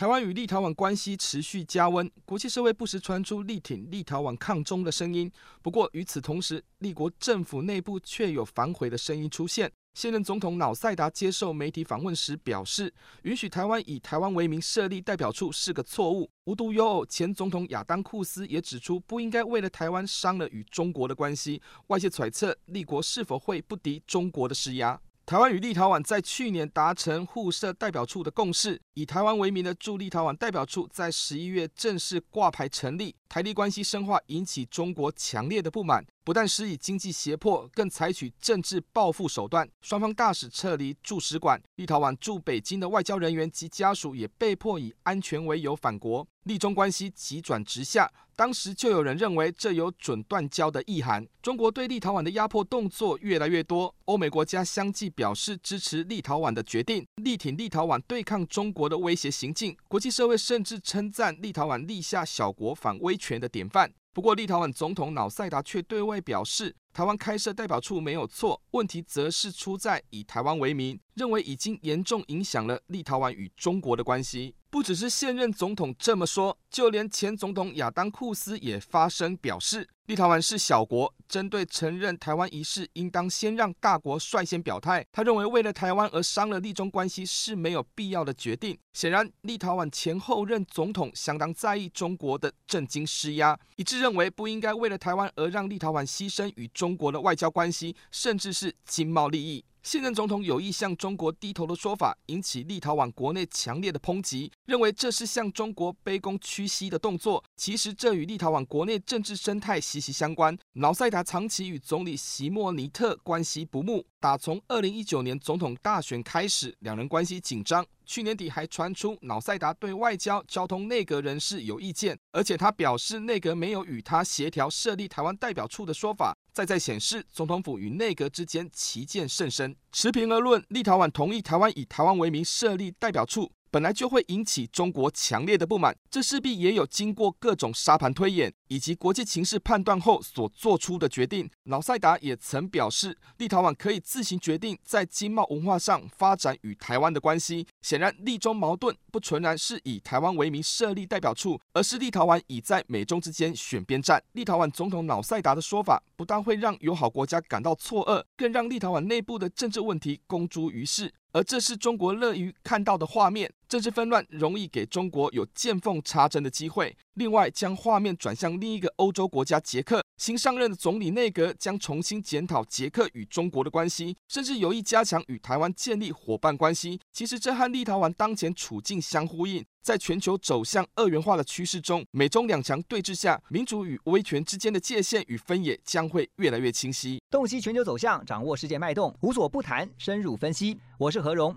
台湾与立陶宛关系持续加温，国际社会不时传出力挺立陶宛抗中的声音。不过与此同时，立国政府内部却有反悔的声音出现。现任总统瑙塞达接受媒体访问时表示，允许台湾以台湾为名设立代表处是个错误。无独有偶，前总统亚当库斯也指出，不应该为了台湾伤了与中国的关系。外界揣测，立国是否会不敌中国的施压？台湾与立陶宛在去年达成互设代表处的共识，以台湾为名的驻立陶宛代表处在十一月正式挂牌成立。台立关系深化引起中国强烈的不满。不但施以经济胁迫，更采取政治报复手段。双方大使撤离驻使馆，立陶宛驻北京的外交人员及家属也被迫以安全为由返国。立中关系急转直下，当时就有人认为这有准断交的意涵。中国对立陶宛的压迫动作越来越多，欧美国家相继表示支持立陶宛的决定，力挺立陶宛对抗中国的威胁行径。国际社会甚至称赞立陶宛立下小国反威权的典范。不过，立陶宛总统瑙塞达却对外表示，台湾开设代表处没有错，问题则是出在以台湾为名，认为已经严重影响了立陶宛与中国的关系。不只是现任总统这么说，就连前总统亚当库斯也发声表示，立陶宛是小国，针对承认台湾一事，应当先让大国率先表态。他认为，为了台湾而伤了立中关系是没有必要的决定。显然，立陶宛前后任总统相当在意中国的政经施压，一致认为不应该为了台湾而让立陶宛牺牲与中国的外交关系，甚至是经贸利益。现任总统有意向中国低头的说法，引起立陶宛国内强烈的抨击，认为这是向中国卑躬屈膝的动作。其实这与立陶宛国内政治生态息息相关。瑙塞达长期与总理席莫尼特关系不睦，打从二零一九年总统大选开始，两人关系紧张。去年底还传出瑙塞达对外交、交通内阁人士有意见，而且他表示内阁没有与他协调设立台湾代表处的说法，再再显示总统府与内阁之间旗舰甚深。持平而论，立陶宛同意台湾以台湾为名设立代表处。本来就会引起中国强烈的不满，这势必也有经过各种沙盘推演以及国际情势判断后所做出的决定。瑙塞达也曾表示，立陶宛可以自行决定在经贸文化上发展与台湾的关系。显然，立中矛盾不纯然是以台湾为名设立代表处，而是立陶宛已在美中之间选边站。立陶宛总统瑙塞达的说法，不但会让友好国家感到错愕，更让立陶宛内部的政治问题公诸于世。而这是中国乐于看到的画面，政治纷乱容易给中国有见缝插针的机会。另外，将画面转向另一个欧洲国家捷克，新上任的总理内阁将重新检讨捷克与中国的关系，甚至有意加强与台湾建立伙伴关系。其实，这和立陶宛当前处境相呼应。在全球走向二元化的趋势中，美中两强对峙下，民主与威权之间的界限与分野将会越来越清晰。洞悉全球走向，掌握世界脉动，无所不谈，深入分析。我是何荣，